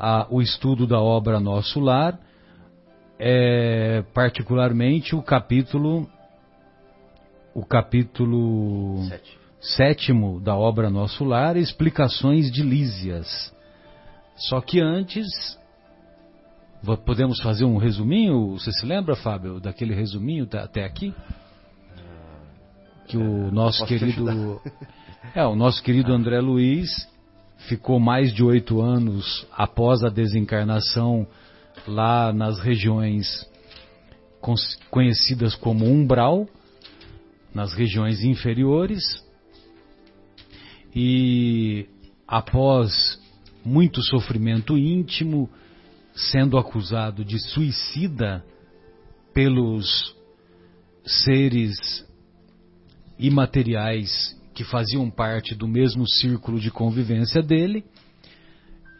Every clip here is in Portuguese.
a, o estudo da obra Nosso Lar, é, particularmente o capítulo o capítulo Sete. sétimo da obra Nosso Lar, Explicações de Lísias. Só que antes, podemos fazer um resuminho? Você se lembra, Fábio, daquele resuminho até aqui? Que o nosso posso te querido. É, o nosso querido André Luiz ficou mais de oito anos após a desencarnação lá nas regiões conhecidas como umbral, nas regiões inferiores, e após muito sofrimento íntimo, sendo acusado de suicida pelos seres imateriais que faziam parte do mesmo círculo de convivência dele,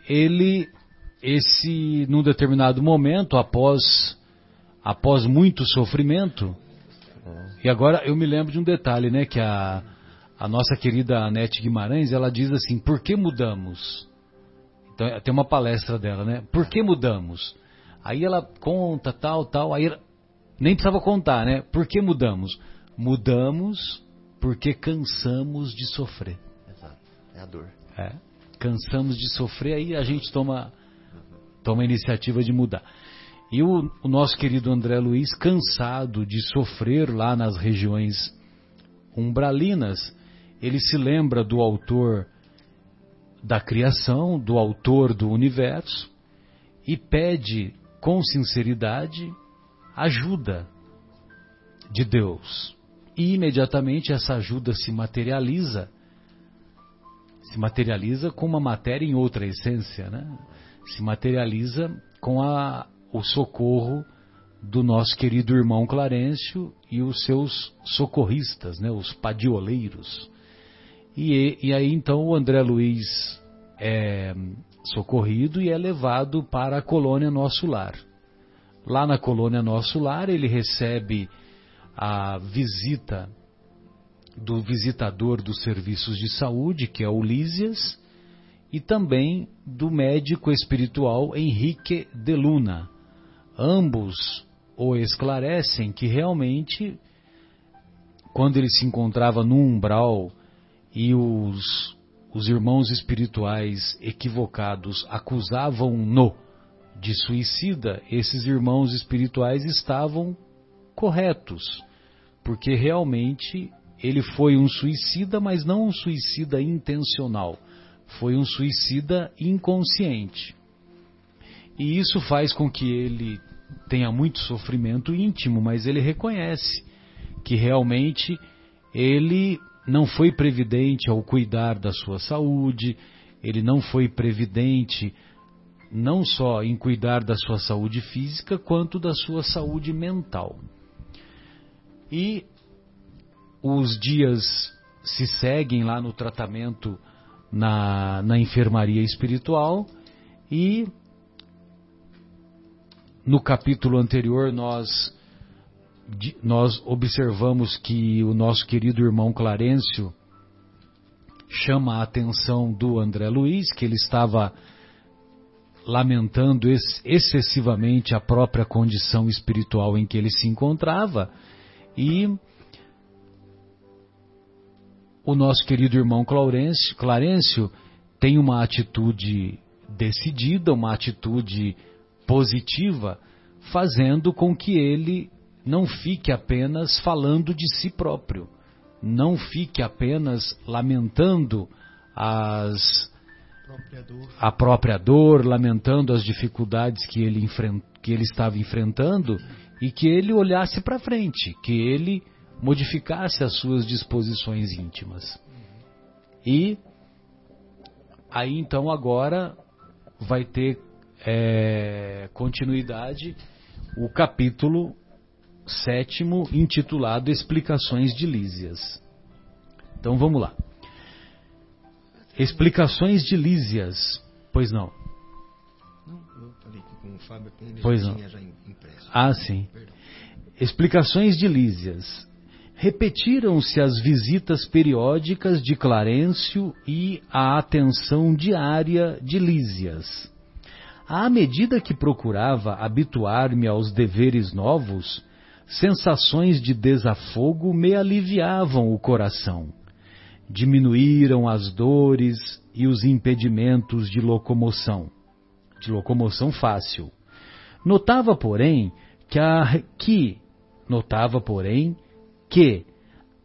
ele, esse, num determinado momento, após, após muito sofrimento, e agora eu me lembro de um detalhe, né, que a, a nossa querida Anete Guimarães, ela diz assim, por que mudamos? Então é- tem uma palestra dela, né? Por que mudamos? Aí ela conta, tal, tal, aí nem precisava contar, né? Por que mudamos? Mudamos porque cansamos de sofrer. Exato. É a dor. É. Cansamos de sofrer, aí a gente toma, toma a iniciativa de mudar. E o, o nosso querido André Luiz, cansado de sofrer lá nas regiões umbralinas, ele se lembra do autor da criação, do autor do universo, e pede com sinceridade ajuda de Deus. E imediatamente essa ajuda se materializa se materializa com uma matéria em outra essência, né? Se materializa com a, o socorro do nosso querido irmão Clarencio e os seus socorristas, né? Os padioleiros. E, e aí então o André Luiz é socorrido e é levado para a colônia Nosso Lar. Lá na colônia Nosso Lar ele recebe a visita do visitador dos serviços de saúde, que é o Lísias, e também do médico espiritual Henrique de Luna. Ambos o esclarecem que realmente, quando ele se encontrava no umbral e os, os irmãos espirituais equivocados acusavam-no de suicida, esses irmãos espirituais estavam corretos, porque realmente ele foi um suicida, mas não um suicida intencional. Foi um suicida inconsciente. E isso faz com que ele tenha muito sofrimento íntimo, mas ele reconhece que realmente ele não foi previdente ao cuidar da sua saúde, ele não foi previdente não só em cuidar da sua saúde física, quanto da sua saúde mental. E os dias se seguem lá no tratamento na, na enfermaria espiritual. E no capítulo anterior nós nós observamos que o nosso querido irmão Clarencio chama a atenção do André Luiz, que ele estava lamentando excessivamente a própria condição espiritual em que ele se encontrava e o nosso querido irmão Clarencio, Clarencio tem uma atitude decidida, uma atitude positiva, fazendo com que ele não fique apenas falando de si próprio, não fique apenas lamentando as a própria dor, lamentando as dificuldades que ele, enfren- que ele estava enfrentando e que ele olhasse para frente, que ele modificasse as suas disposições íntimas. E aí então agora vai ter é, continuidade o capítulo sétimo intitulado Explicações de Lísias. Então vamos lá. Explicações de Lísias. Pois não. Não, eu falei que com o Fábio Pois já não. Ah, sim. Explicações de Lísias. Repetiram-se as visitas periódicas de Clarencio e a atenção diária de Lísias. À medida que procurava habituar-me aos deveres novos, sensações de desafogo me aliviavam o coração. Diminuíram as dores e os impedimentos de locomoção, de locomoção fácil. Notava, porém, que, a, que notava, porém, que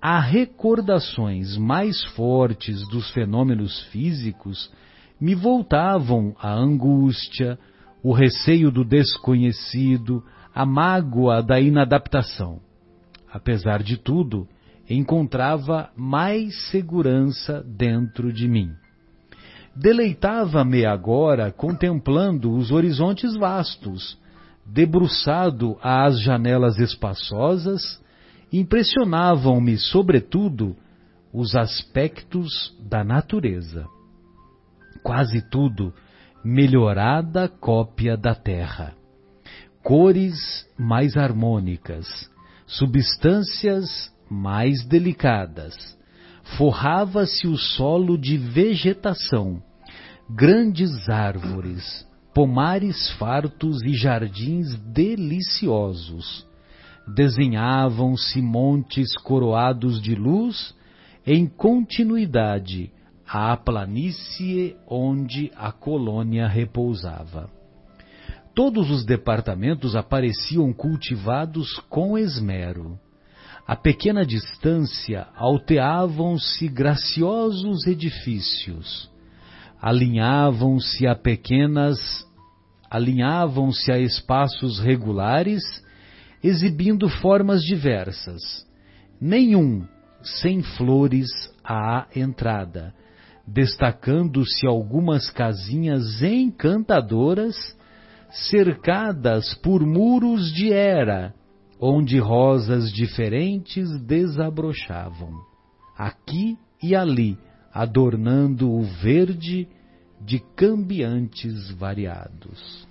há recordações mais fortes dos fenômenos físicos me voltavam a angústia, o receio do desconhecido, a mágoa da inadaptação. Apesar de tudo, encontrava mais segurança dentro de mim. Deleitava-me agora contemplando os horizontes vastos, debruçado às janelas espaçosas, impressionavam-me, sobretudo, os aspectos da natureza quase tudo melhorada cópia da terra. Cores mais harmônicas, substâncias mais delicadas. Forrava-se o solo de vegetação, grandes árvores, pomares fartos e jardins deliciosos. Desenhavam-se montes coroados de luz em continuidade à planície onde a colônia repousava. Todos os departamentos apareciam cultivados com esmero. A pequena distância alteavam-se graciosos edifícios. Alinhavam-se a pequenas alinhavam-se a espaços regulares, exibindo formas diversas. Nenhum sem flores à entrada, destacando-se algumas casinhas encantadoras, cercadas por muros de era, onde rosas diferentes desabrochavam, aqui e ali, adornando o verde de cambiantes variados.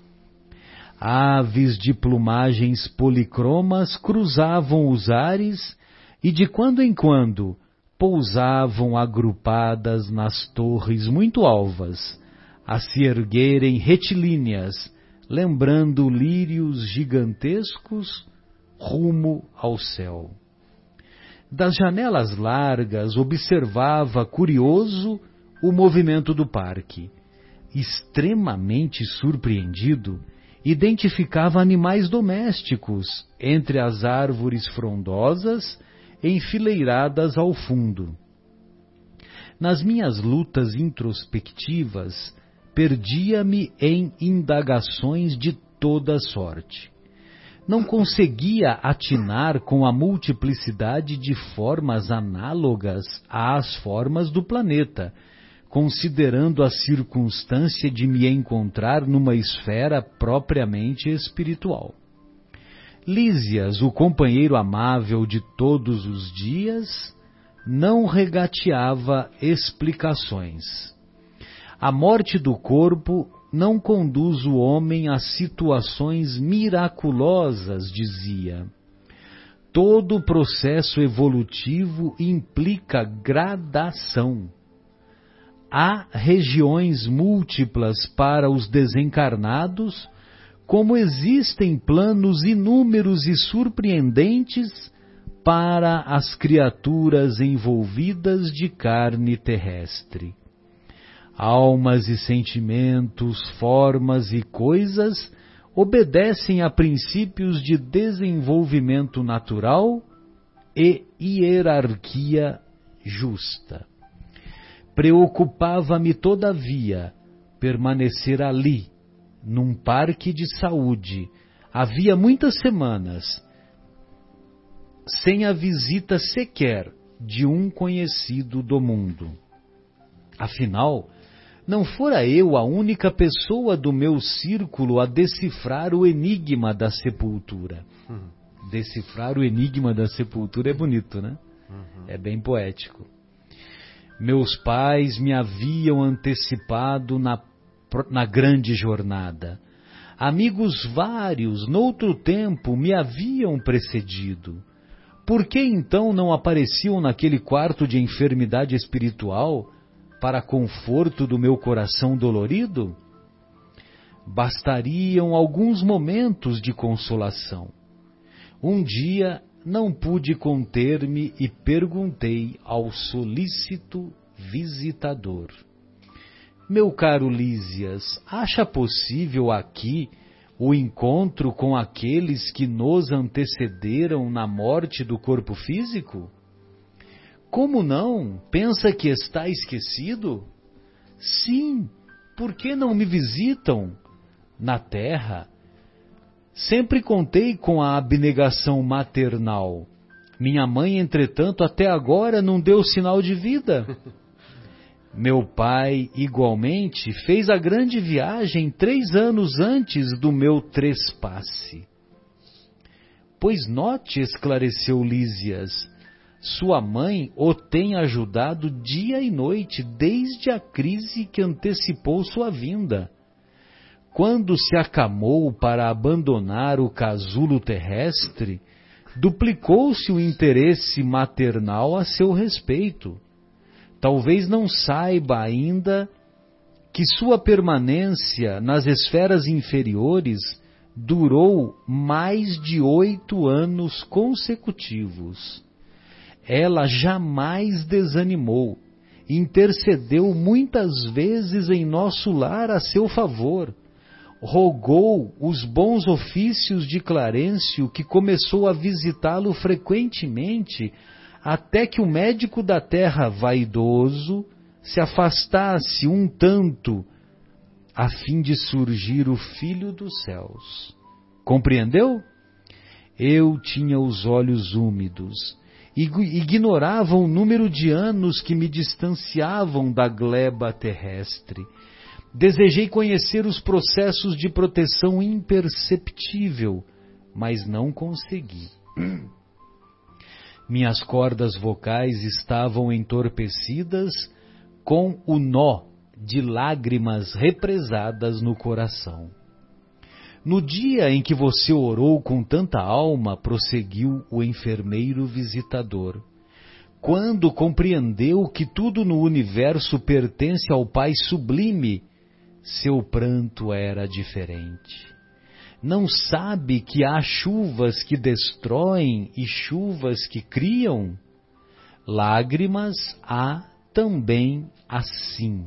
Aves de plumagens policromas cruzavam os ares e de quando em quando pousavam agrupadas nas torres muito alvas, a se erguerem retilíneas, lembrando lírios gigantescos rumo ao céu. Das janelas largas observava curioso o movimento do parque. Extremamente surpreendido, identificava animais domésticos entre as árvores frondosas enfileiradas ao fundo. Nas minhas lutas introspectivas, perdia-me em indagações de toda sorte. Não conseguia atinar com a multiplicidade de formas análogas às formas do planeta, considerando a circunstância de me encontrar numa esfera propriamente espiritual. Lísias, o companheiro amável de todos os dias, não regateava explicações. A morte do corpo não conduz o homem a situações miraculosas, dizia. Todo processo evolutivo implica gradação. Há regiões múltiplas para os desencarnados como existem planos inúmeros e surpreendentes para as criaturas envolvidas de carne terrestre. Almas e sentimentos, formas e coisas obedecem a princípios de desenvolvimento natural e hierarquia justa. Preocupava-me, todavia, permanecer ali, num parque de saúde, havia muitas semanas, sem a visita sequer de um conhecido do mundo. Afinal, não fora eu a única pessoa do meu círculo a decifrar o enigma da sepultura. Uhum. Decifrar o enigma da sepultura é bonito, né? Uhum. É bem poético. Meus pais me haviam antecipado na na grande jornada. Amigos vários, noutro tempo, me haviam precedido. Por que então não apareciam naquele quarto de enfermidade espiritual para conforto do meu coração dolorido? bastariam alguns momentos de consolação. Um dia não pude conter-me e perguntei ao solícito visitador: Meu caro Lísias, acha possível aqui o encontro com aqueles que nos antecederam na morte do corpo físico? Como não? Pensa que está esquecido? Sim, por que não me visitam? Na terra, sempre contei com a abnegação maternal. Minha mãe, entretanto, até agora não deu sinal de vida. Meu pai, igualmente, fez a grande viagem três anos antes do meu trespasse. Pois note, esclareceu Lísias, sua mãe o tem ajudado dia e noite desde a crise que antecipou sua vinda. Quando se acamou para abandonar o casulo terrestre, duplicou-se o interesse maternal a seu respeito talvez não saiba ainda que sua permanência nas esferas inferiores durou mais de oito anos consecutivos. Ela jamais desanimou, intercedeu muitas vezes em nosso lar a seu favor, rogou os bons ofícios de Clarencio, que começou a visitá-lo frequentemente até que o médico da terra vaidoso se afastasse um tanto a fim de surgir o Filho dos céus. Compreendeu? Eu tinha os olhos úmidos ignorava o número de anos que me distanciavam da gleba terrestre. Desejei conhecer os processos de proteção imperceptível, mas não consegui. Minhas cordas vocais estavam entorpecidas com o nó de lágrimas represadas no coração. No dia em que você orou com tanta alma, prosseguiu o enfermeiro visitador, quando compreendeu que tudo no universo pertence ao Pai Sublime, seu pranto era diferente não sabe que há chuvas que destroem e chuvas que criam? Lágrimas há também assim.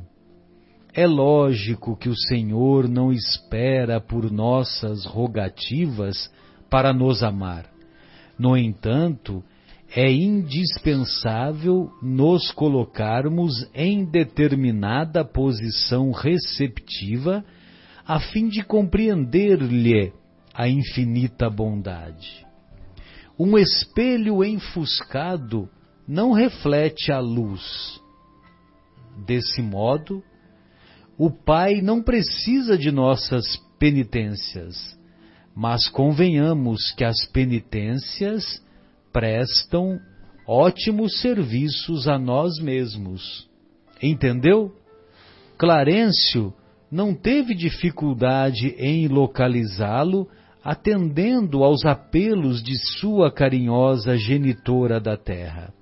É lógico que o Senhor não espera por nossas rogativas para nos amar. No entanto, é indispensável nos colocarmos em determinada posição receptiva a fim de compreender-lhe a infinita bondade. Um espelho enfuscado não reflete a luz. Desse modo, o Pai não precisa de nossas penitências, mas convenhamos que as penitências prestam ótimos serviços a nós mesmos. Entendeu? Clarencio não teve dificuldade em localizá-lo, atendendo aos apelos de sua carinhosa genitora da terra.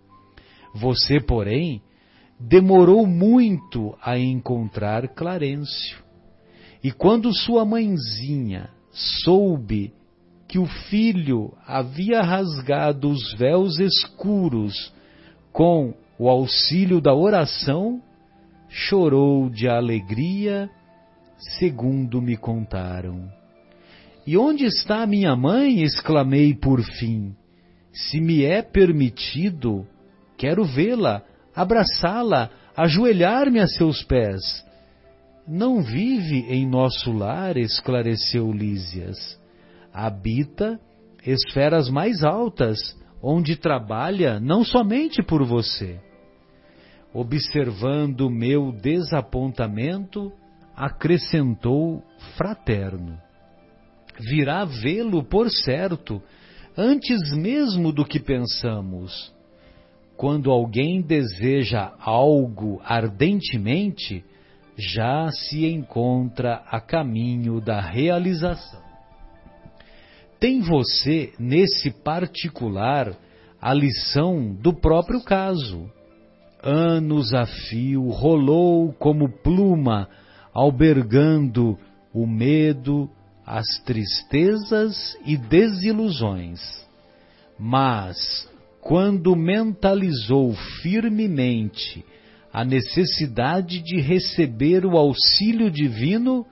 Você, porém, demorou muito a encontrar Clarencio. E quando sua mãezinha soube que o filho havia rasgado os véus escuros com o auxílio da oração, chorou de alegria segundo me contaram. E onde está minha mãe? exclamei por fim. Se me é permitido, quero vê-la, abraçá-la, ajoelhar-me a seus pés. Não vive em nosso lar, esclareceu Lísias. Habita esferas mais altas, onde trabalha não somente por você. Observando meu desapontamento, acrescentou fraterno. Virá vê-lo, por certo, antes mesmo do que pensamos. Quando alguém deseja algo ardentemente, já se encontra a caminho da realização. Tem você, nesse particular, a lição do próprio caso. Anos a fio rolou como pluma albergando o medo, as tristezas e desilusões. Mas, quando mentalizou firmemente a necessidade de receber o auxílio divino,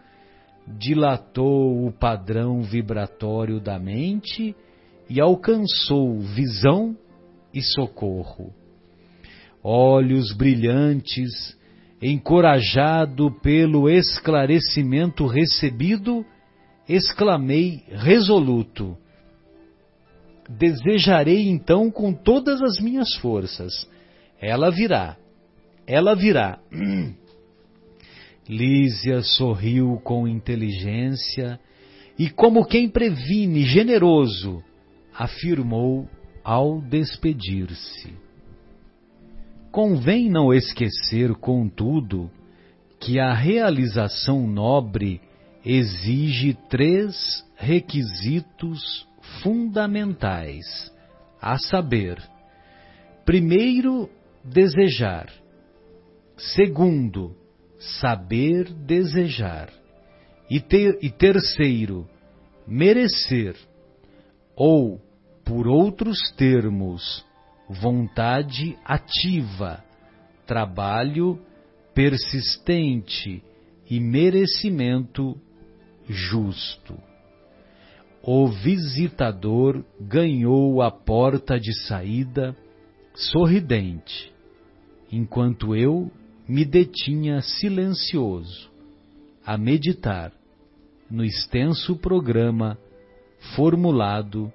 dilatou o padrão vibratório da mente e alcançou visão e socorro. Olhos brilhantes, encorajado pelo esclarecimento recebido, exclamei resoluto: Desejarei então com todas as minhas forças. Ela virá, ela virá. Lísia sorriu com inteligência e, como quem previne, generoso, afirmou ao despedir-se. Convém não esquecer, contudo, que a realização nobre exige três requisitos fundamentais, a saber, primeiro, desejar, segundo, saber desejar, e, ter, e terceiro, merecer, ou, por outros termos, vontade ativa, trabalho persistente e merecimento justo. O visitador ganhou a porta de saída sorridente, enquanto eu me detinha silencioso a meditar no extenso programa formulado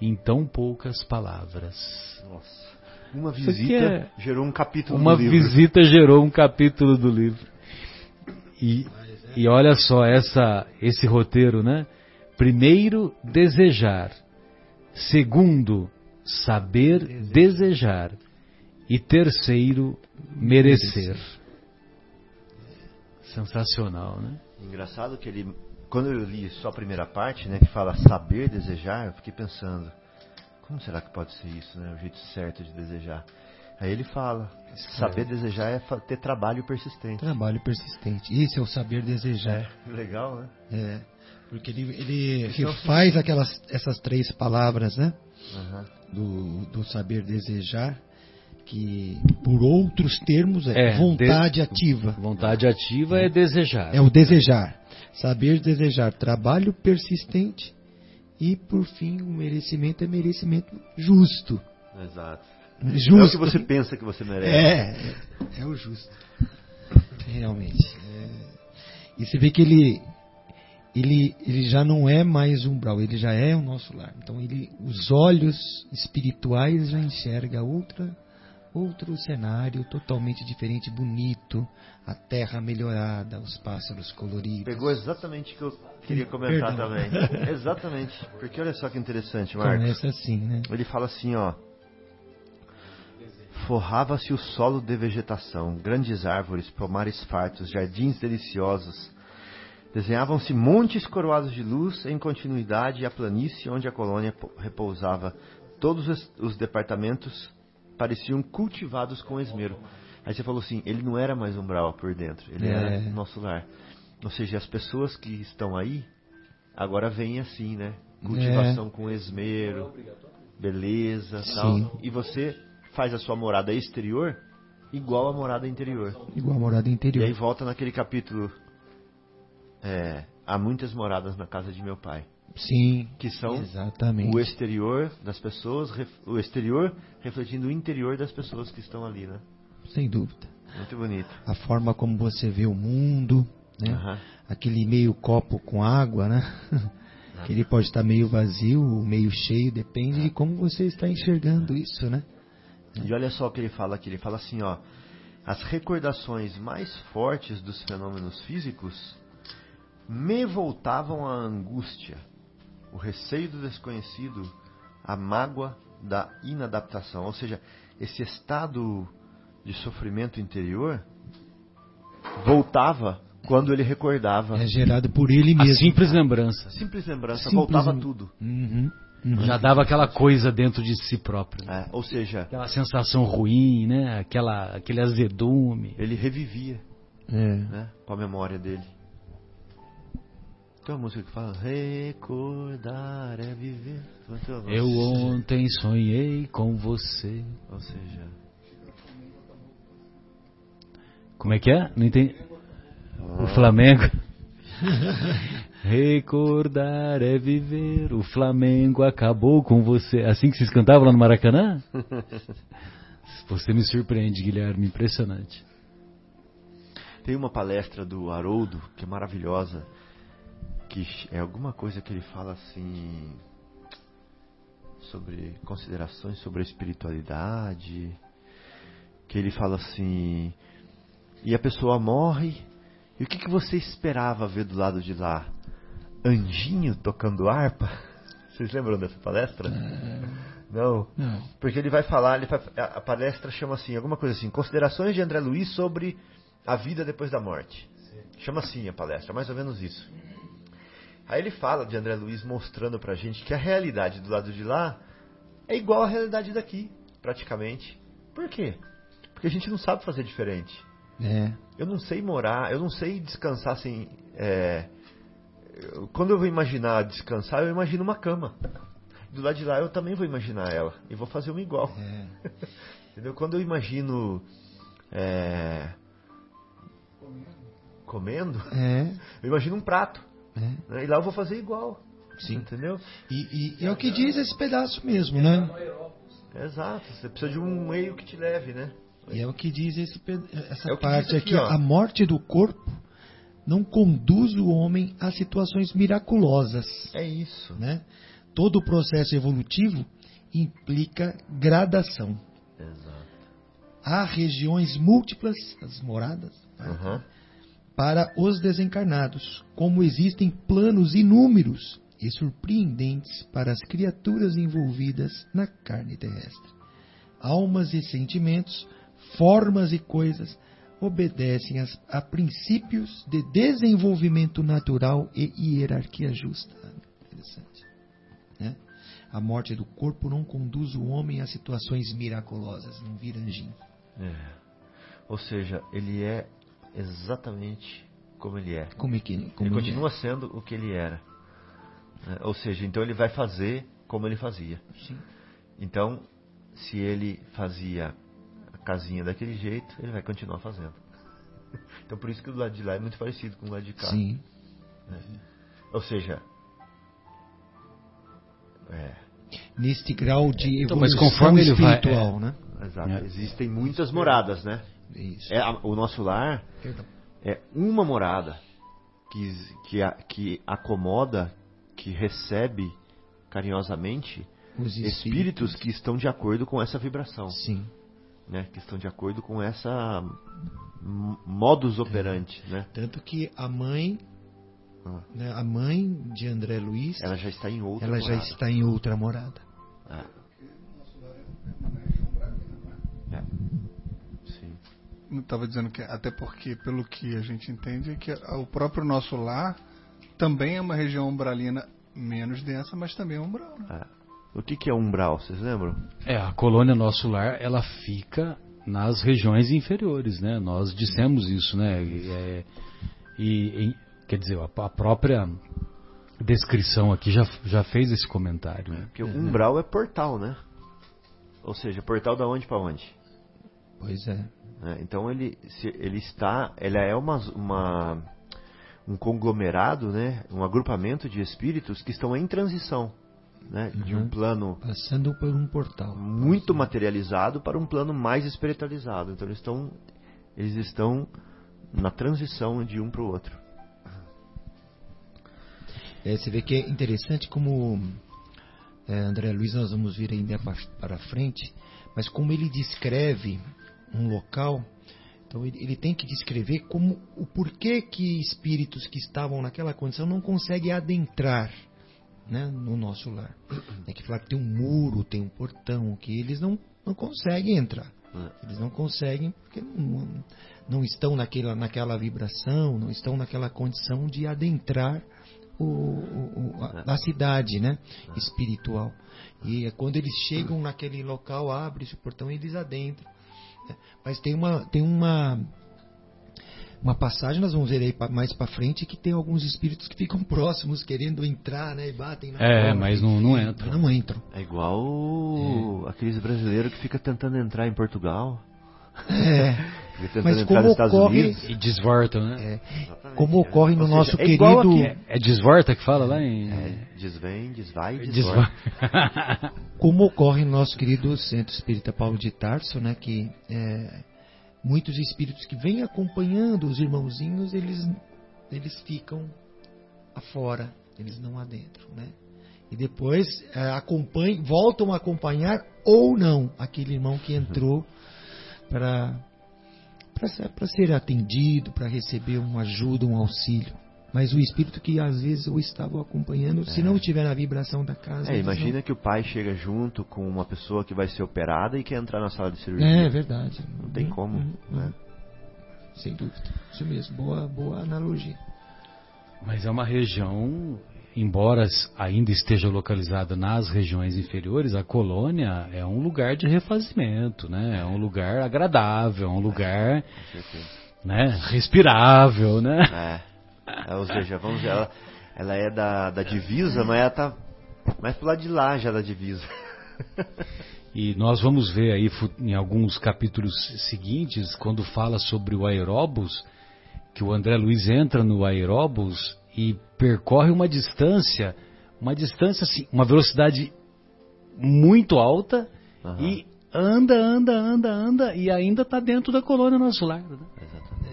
em tão poucas palavras. Nossa. Uma visita é... gerou um capítulo Uma do livro. Uma visita gerou um capítulo do livro. E, e olha só essa, esse roteiro, né? Primeiro, desejar. Segundo, saber desejar. E terceiro, merecer. Sensacional, né? Engraçado que ele, quando eu li só a primeira parte, né, que fala saber desejar, eu fiquei pensando, como será que pode ser isso, né, o jeito certo de desejar? Aí ele fala, saber desejar é ter trabalho persistente. Trabalho persistente. Isso é o saber desejar. É, legal, né? É. Porque ele, ele refaz aquelas, essas três palavras, né? Uhum. Do, do saber desejar que por outros termos é, é vontade de, ativa. Vontade ativa é. é desejar. É o desejar. Saber desejar, trabalho persistente e por fim o merecimento é merecimento justo. Exato. Justo. É o que você pensa que você merece. É, é, é o justo. Realmente. É. E você vê que ele ele, ele já não é mais umbral, ele já é o nosso lar. Então ele, os olhos espirituais já enxerga outra outro cenário totalmente diferente, bonito, a terra melhorada, os pássaros coloridos. Pegou exatamente o que eu queria comentar Perdão. também. exatamente. Porque olha só que interessante, Marcos. Começa assim, né? Ele fala assim, ó. Forrava-se o solo de vegetação, grandes árvores, pomares fartos, jardins deliciosos. Desenhavam-se montes coroados de luz em continuidade à planície onde a colônia repousava. Todos os departamentos pareciam cultivados com esmero. Aí você falou assim, ele não era mais umbral por dentro, ele é. era nosso lar. Ou seja, as pessoas que estão aí agora vêm assim, né? Cultivação é. com esmero, beleza, Sim. tal. E você faz a sua morada exterior igual a morada interior. Igual a morada interior. E aí volta naquele capítulo. É, há muitas moradas na casa de meu pai. Sim. Que são exatamente. o exterior das pessoas, o exterior refletindo o interior das pessoas que estão ali, né? Sem dúvida. Muito bonito. A forma como você vê o mundo, né? Uhum. Aquele meio copo com água, né? que ele pode estar meio vazio, meio cheio, depende de como você está enxergando isso, né? E olha só o que ele fala aqui, ele fala assim, ó, as recordações mais fortes dos fenômenos físicos me voltavam à angústia o receio do desconhecido, a mágoa da inadaptação. Ou seja, esse estado de sofrimento interior voltava quando ele recordava. É gerado por ele mesmo. A simples lembrança. Simples lembrança, simples voltava tudo. Uhum, uhum. Já dava aquela coisa dentro de si próprio. É, ou seja, aquela sensação ruim, né? Aquela, aquele azedume. Ele revivia é. né? com a memória dele. Tem uma música que fala recordar é viver. Eu ontem sonhei com você. Ou seja, Como é que é? Não entendi. O Flamengo. Recordar é viver. O Flamengo acabou com você. Assim que vocês cantavam lá no Maracanã? Você me surpreende, Guilherme. Impressionante. Tem uma palestra do Haroldo que é maravilhosa, que é alguma coisa que ele fala assim sobre considerações sobre a espiritualidade, que ele fala assim, e a pessoa morre, e o que, que você esperava ver do lado de lá? Anjinho tocando harpa? Vocês lembram dessa palestra? Não. Não. Porque ele vai falar, ele vai- a a palestra chama assim, alguma coisa assim, considerações de André Luiz sobre a vida depois da morte. Chama assim a palestra, mais ou menos isso. Aí ele fala de André Luiz mostrando pra gente que a realidade do lado de lá é igual à realidade daqui, praticamente. Por quê? Porque a gente não sabe fazer diferente. É. Eu não sei morar, eu não sei descansar sem. é, quando eu vou imaginar descansar, eu imagino uma cama. Do lado de lá eu também vou imaginar ela. E vou fazer uma igual. É. Entendeu? Quando eu imagino. é, comendo, É. eu imagino um prato. É. né? E lá eu vou fazer igual. Sim. Entendeu? E, e- e é o que diz esse pedaço mesmo, né? Exato. Você precisa de um meio que te leve, né? E é o que diz esse, essa É parte diz aqui, aqui. ó. A morte do corpo não conduz o homem a situações miraculosas. É isso. Né? Todo o processo evolutivo implica gradação. Exato. Há regiões múltiplas, as moradas, Aham. Para os desencarnados, como existem planos inúmeros e surpreendentes para as criaturas envolvidas na carne terrestre. Almas e sentimentos, formas e coisas obedecem as- a princípios de desenvolvimento natural e hierarquia justa. Interessante. né? A morte do corpo não conduz o homem a situações miraculosas, não vira anjinho. É. Ou seja, ele é exatamente como ele é. Como é que, como ele é? continua sendo o que ele era. né? Ou seja, então ele vai fazer como ele fazia. Sim. Então, se ele fazia a casinha daquele jeito, ele vai continuar fazendo. Então por isso que o lado de lá é muito parecido com o lado de cá. Sim. Ou seja, é, neste grau de Então, mas evolução conforme ele vai- espiritual, né? exato. É. Existem muitas moradas, né? Isso. É, a- o nosso lar Perdão. é uma morada que, que, a- que acomoda, que recebe carinhosamente Os espíritos que estão de acordo com essa vibração, Sim. né? Que estão de acordo com essa modus operandi, né? Tanto que a mãe, Ah. né, a mãe de André Luiz, Ela já está em outra ela já morada. está em outra morada. É. É. Sim. Eu estava dizendo que até porque pelo que a gente entende é que o próprio nosso lar também é uma região umbralina menos densa, mas também é umbral. Né? É. O que, que é umbral? Vocês lembram? É, a colônia Nosso Lar, ela fica nas regiões inferiores, né? Nós dissemos isso, né? E, é, e- em- quer dizer, a, a própria descrição aqui já, já fez esse comentário. Né? Porque o umbral é portal, né? Ou seja, portal da onde para onde? Pois é. né? Então ele, se, ele está, ela é uma, uma um conglomerado, né? Um agrupamento de espíritos que estão em transição, né? De um Uhum. plano Passando por um portal. muito materializado para um plano mais espiritualizado. Então eles estão, eles estão na transição de um para o outro. É, você vê que é interessante como é, André Luiz, nós vamos vir ainda pa- para frente, mas como ele descreve um local, então ele, ele tem que descrever como o porquê que espíritos que estavam naquela condição não conseguem adentrar né, no nosso lar. É que falar que tem um muro, tem um portão, que eles não, não conseguem entrar. Eles não conseguem porque não, não estão naquela, naquela vibração, não estão naquela condição de adentrar o, o- a, a cidade né, espiritual. E é quando eles chegam naquele local, abre-se o portão e eles adentram. Mas tem uma, tem uma uma passagem, nós vamos ver aí mais para frente, que tem alguns espíritos que ficam próximos, querendo entrar, né? E batem na É, porta, mas não- não entram. Não entram. É igual o- aqueles brasileiros que fica tentando entrar em Portugal. É, tentando Mas entrar como nos Estados ocorre- Unidos. E desvortam, né? é. Como é. ocorre no seja, nosso é querido- aqui. É desvorta que fala lá em. É, desvém, desvai, Desvo- desvorta. como ocorre no nosso querido Centro Espírita Paulo de Tarso, né, que é, muitos espíritos que vêm acompanhando os irmãozinhos, eles, eles ficam afora, eles não adentro, né? E depois é, acompanham, voltam a acompanhar ou não aquele irmão que entrou para para ser atendido, para receber uma ajuda, um auxílio. Mas o espírito que às vezes o estava acompanhando, se não estiver na vibração da casa. É, eles não- imagina que o pai chega junto com uma pessoa que vai ser operada e quer entrar na sala de cirurgia. É verdade. Não tem como, Uhum, uhum. né? Sem dúvida. Isso mesmo. Boa, boa analogia. Mas é uma região, embora ainda esteja localizada nas regiões inferiores, a colônia é um lugar de refazimento, né? É um lugar agradável, é um lugar, certeza. né, respirável, né? É. É, ou seja, vamos ver, ela, ela é da, da divisa, mas ela tá mais pro lado de lá já da divisa. E nós vamos ver aí em alguns capítulos seguintes, quando fala sobre o aeróbus, que o André Luiz entra no aeróbus e percorre uma distância, uma distância assim, uma velocidade muito alta Aham. e anda, anda, anda, anda e ainda está dentro da colônia nosso lar. né? Exatamente.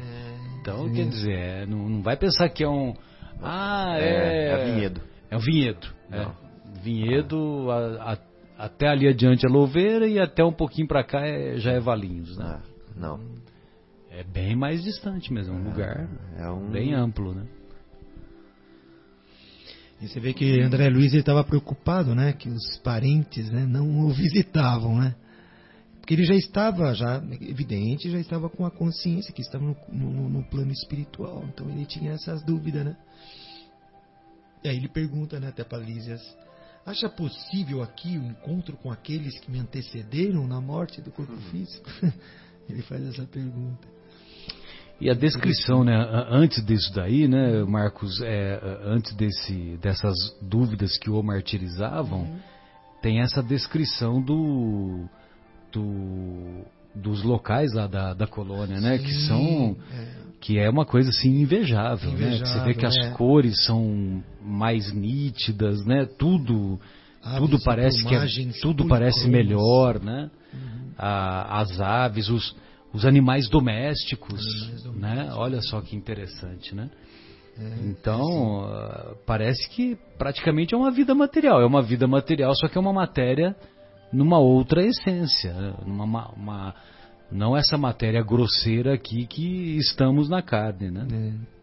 Então, quer dizer, é, não, não vai pensar que é um. Ah, É, é. é vinhedo. É um vinhedo. é. Vinhedo, a- a- até ali adiante é louveira e até um pouquinho pra cá é- já é Valinhos, né? Ah, não. É bem mais distante mesmo, é um lugar É um. bem amplo, né? E você vê que André Luiz estava preocupado, né? Que os parentes né, não o visitavam, né? Porque ele já estava, já evidente, já estava com a consciência que estava no, no- no plano espiritual. Então ele tinha essas dúvidas, né? E aí ele pergunta, né, até para Lísias, acha possível aqui o encontro com aqueles que me antecederam na morte do corpo físico? ele faz essa pergunta. E a descrição, né, antes disso daí, né, Marcos, é, antes desse, dessas dúvidas que o martirizavam, tem essa descrição do, do- dos locais lá da, da colônia, né, que são É, que é uma coisa assim invejável, né? Que você vê que as Invejável, é. cores são mais nítidas, né? Tudo aves tudo parece que é, tudo parece policromas. melhor, né? Uhum. A- as aves, os, os animais domésticos, Animais domésticos. né? Olha só que interessante, né? É, Então, ah, parece que praticamente é uma vida material. É uma vida material, só que é uma matéria numa outra essência. né? Numa, ma- uma- não essa matéria grosseira aqui que estamos na carne, né? É.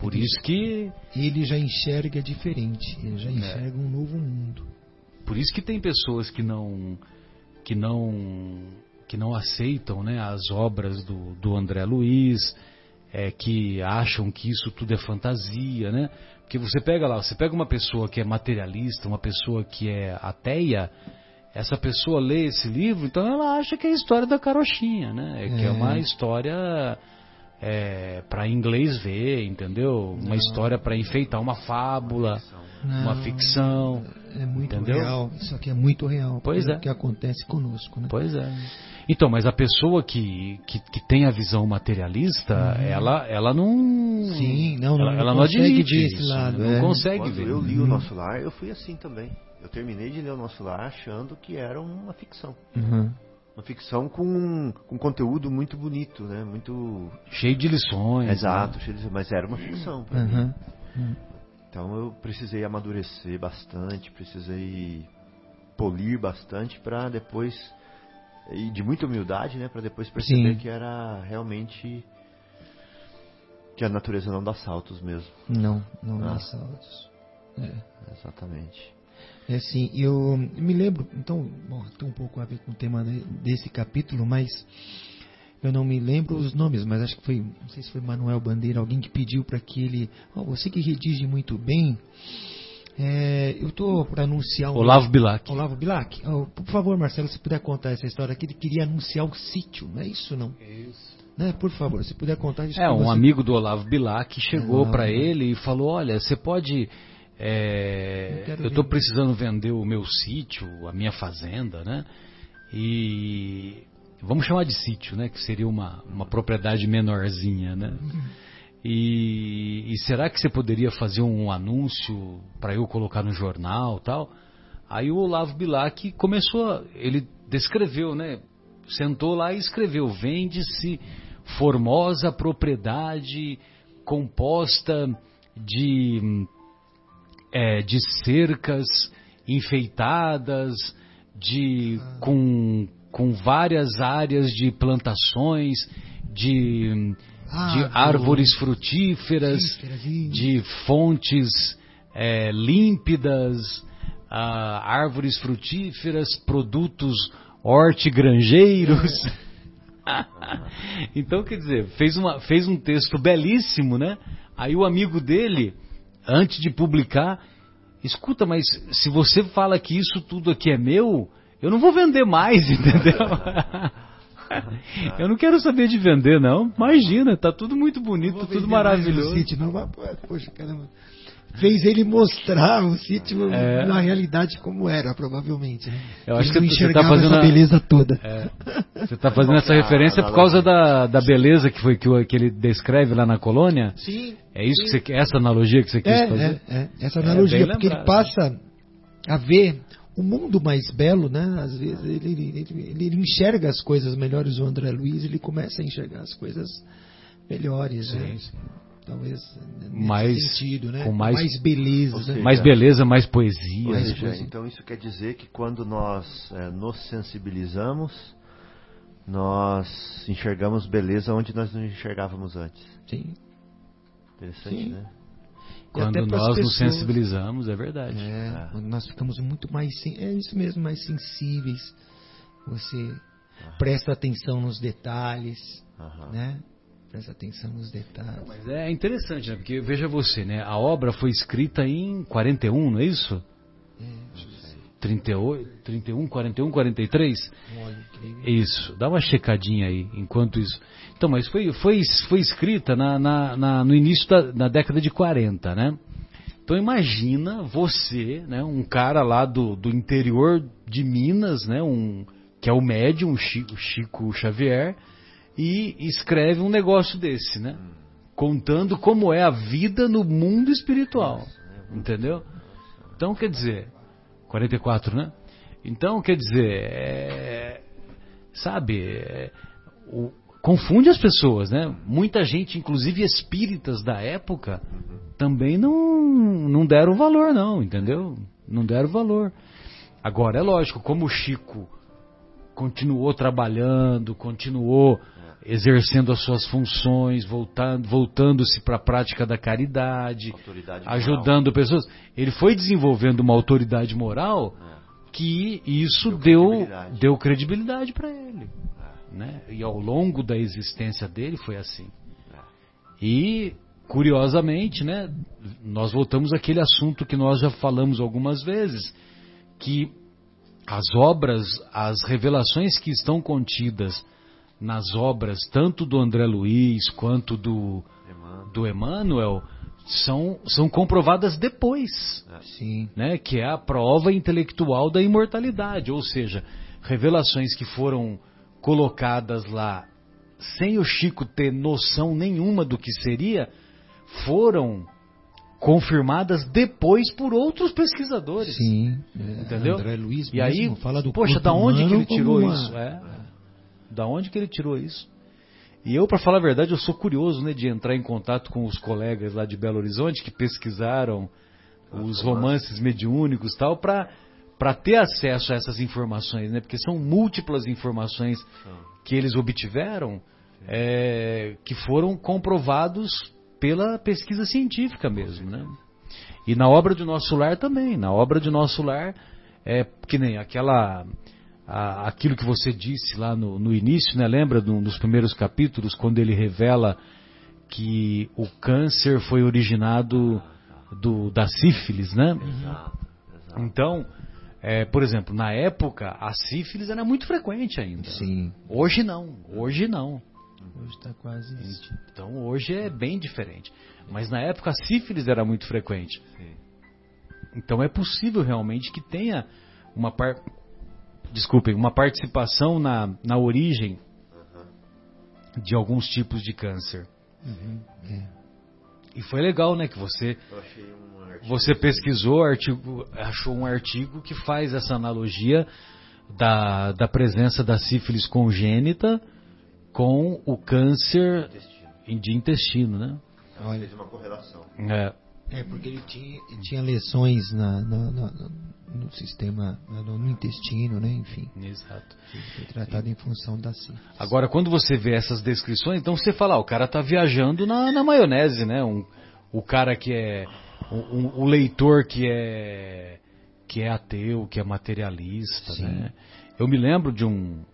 Por isso que Ele já enxerga diferente, ele É. já enxerga um novo mundo. por isso que tem pessoas que não que não que não aceitam né, as obras do, do André Luiz é, que acham que isso tudo é fantasia né? Porque você pega lá você pega uma pessoa que é materialista uma pessoa que é ateia essa pessoa lê esse livro então ela acha que é a história da carochinha né? Que é É. uma história é, para inglês ver entendeu? Uma história para enfeitar uma fábula uma Não, ficção É muito Entendeu? real, isso aqui é muito real. Pois é o que acontece conosco, né? Pois é. Então, mas a pessoa que, que, que tem a visão materialista, ela, ela não. Uhum. Sim, não, ela, não ela não consegue ver esse lado, Não é. consegue Quando ver. eu li o Nosso Lar, eu fui assim também. Eu terminei de ler o Nosso Lar achando que era uma ficção. Uhum. Uma ficção com, com conteúdo muito bonito, né? Muito Cheio de lições. exato, né? cheio de- mas era uma ficção. mim. Uhum. Então eu precisei amadurecer bastante, precisei polir bastante para depois e de muita humildade, né, para depois perceber Sim. que era realmente que a natureza não dá saltos mesmo. Não, não Ah. dá saltos. É. Exatamente. É assim, eu me lembro, então, bom, tem um pouco a ver com o tema de- desse capítulo, mas eu não me lembro os nomes, mas acho que foi, não sei se foi Manuel Bandeira, alguém que pediu para que ele, ó, você que redige muito bem, é, eu estou para anunciar um Olavo Bilac. Olavo Bilac, ó, por favor, Marcelo, se puder contar essa história aqui, ele queria anunciar o sítio, não é isso não? Né? Por favor, se puder contar isso. É, um você- amigo do Olavo Bilac chegou Ah, para ele e falou: Olha, você pode. é, Eu estou precisando vender o meu sítio, a minha fazenda, né? E vamos chamar de sítio, né? Que seria uma, uma propriedade menorzinha, né? E, e será que você poderia fazer um anúncio para eu colocar no jornal, tal? Aí o Olavo Bilac começou, ele descreveu, né? Sentou lá e escreveu: vende-se formosa propriedade composta de é, de cercas enfeitadas, de com, com várias áreas de plantações, de, de Árvores, frutíferas, Frutíferas, de fontes é, límpidas, ah, árvores frutíferas, produtos hortigranjeiros. então, quer dizer, fez, uma, fez um texto belíssimo, né? Aí o amigo dele, antes de publicar, escuta, mas se você fala que isso tudo aqui é meu, eu não vou vender mais, entendeu? eu não quero saber de vender, não. Imagina, tá tudo muito bonito, tudo maravilhoso. o sítio, não vai- Poxa, caramba. Fez ele mostrar o sítio É. na realidade como era, provavelmente. né? Eu acho Ele que você tá enxergava fazendo essa a- beleza toda. É, você está fazendo essa referência por causa da, da beleza que foi que, que ele descreve lá na colônia? Sim. É isso que você essa analogia que você quis É, fazer? é, é, essa É, analogia, porque ele lembrado. passa a ver o mundo mais belo, né? Às vezes ele, ele, ele- ele enxerga as coisas melhores, o André Luiz, ele começa a enxergar as coisas melhores, né? Talvez nesse Mais- sentido, né? com mais- beleza, Ou né? seja, Mais beleza, mais poesia. Mais seja, coisa. então isso quer dizer que quando nós eh, nos sensibilizamos, nós enxergamos beleza onde nós não enxergávamos antes. Sim. Interessante, Sim. né? Quando nós nos pessoas. sensibilizamos, é verdade. É, É. quando nós ficamos muito mais é isso mesmo, mais sensíveis. Você presta atenção nos detalhes, Aham. né? Presta atenção nos detalhes. Mas é interessante, né? Porque veja você, né? A obra foi escrita em 41, não é isso? 38, 31, 41, 43? Olha. Isso, dá uma checadinha aí, enquanto isso. Então, mas foi, foi, foi escrita na, na- na- no início da na década de 40, né? Então imagina você, né, um cara lá do, do interior de Minas, né, um, que é o médium, Chico, o Chico Xavier, e escreve um negócio desse, né? Contando como é a vida no mundo espiritual. Entendeu? Então, quer dizer, 44, né? Então, quer dizer, é, sabe, é, o- confunde as pessoas, né? Muita gente, inclusive espíritas da época, também não, não deram valor, não, entendeu? Não deram valor. Agora, é lógico, como o Chico continuou trabalhando, continuou exercendo as suas funções, voltando, voltando-se para a prática da caridade, ajudando pessoas. Ele foi desenvolvendo uma autoridade moral É. que isso Deu deu credibilidade. deu credibilidade para ele, É. né? E ao longo da existência dele foi assim. É. E curiosamente, né, nós voltamos àquele assunto que nós já falamos algumas vezes, que as obras, as revelações que estão contidas nas obras tanto do André Luiz quanto do Emmanuel. do Emmanuel são, são comprovadas depois Sim. né, que é a prova intelectual da imortalidade, ou seja, revelações que foram colocadas lá sem o Chico ter noção nenhuma do que seria, foram confirmadas depois por outros pesquisadores. Sim. é, Entendeu? André Luiz E aí, fala do poxa, da onde que ele tirou uma- isso? É. Da onde que ele tirou isso? E eu, para falar a verdade, eu sou curioso, né, de entrar em contato com os colegas lá de Belo Horizonte que pesquisaram os romances mediúnicos e tal, para para ter acesso a essas informações, né? Porque são múltiplas informações que eles obtiveram é, que foram comprovados pela pesquisa científica mesmo, né? E na obra de Nosso Lar também. Na obra de Nosso Lar, é que nem aquela. A- aquilo que você disse lá no, no início, né? Lembra do- dos primeiros capítulos, quando ele revela que o câncer foi originado do, da sífilis, né? Exato, exato. Então, é, por exemplo, na época, a sífilis era muito frequente ainda. Sim. Hoje não, hoje não. Hoje está quase isso. Então hoje é bem diferente. Mas na época a sífilis era muito frequente. Sim. Então é possível realmente que tenha uma par... desculpem, uma participação na, na origem de alguns tipos de câncer. Uhum, é. E foi legal, né, que você você pesquisou, artigo, achou um artigo que faz essa analogia da, da presença da sífilis congênita com o câncer Intestino. de intestino, né? Olha, Fez uma correlação. É, é porque ele tinha, tinha lesões na, na- na- no sistema, no, no intestino, né? Enfim, exato. ele foi tratado em função da sífilis. Agora, quando você vê essas descrições, então você fala, ah, o cara tá viajando na, na maionese, né? Um, o cara que é. um- um- o leitor que é. que é ateu, que é materialista, Sim. né? Eu me lembro de um.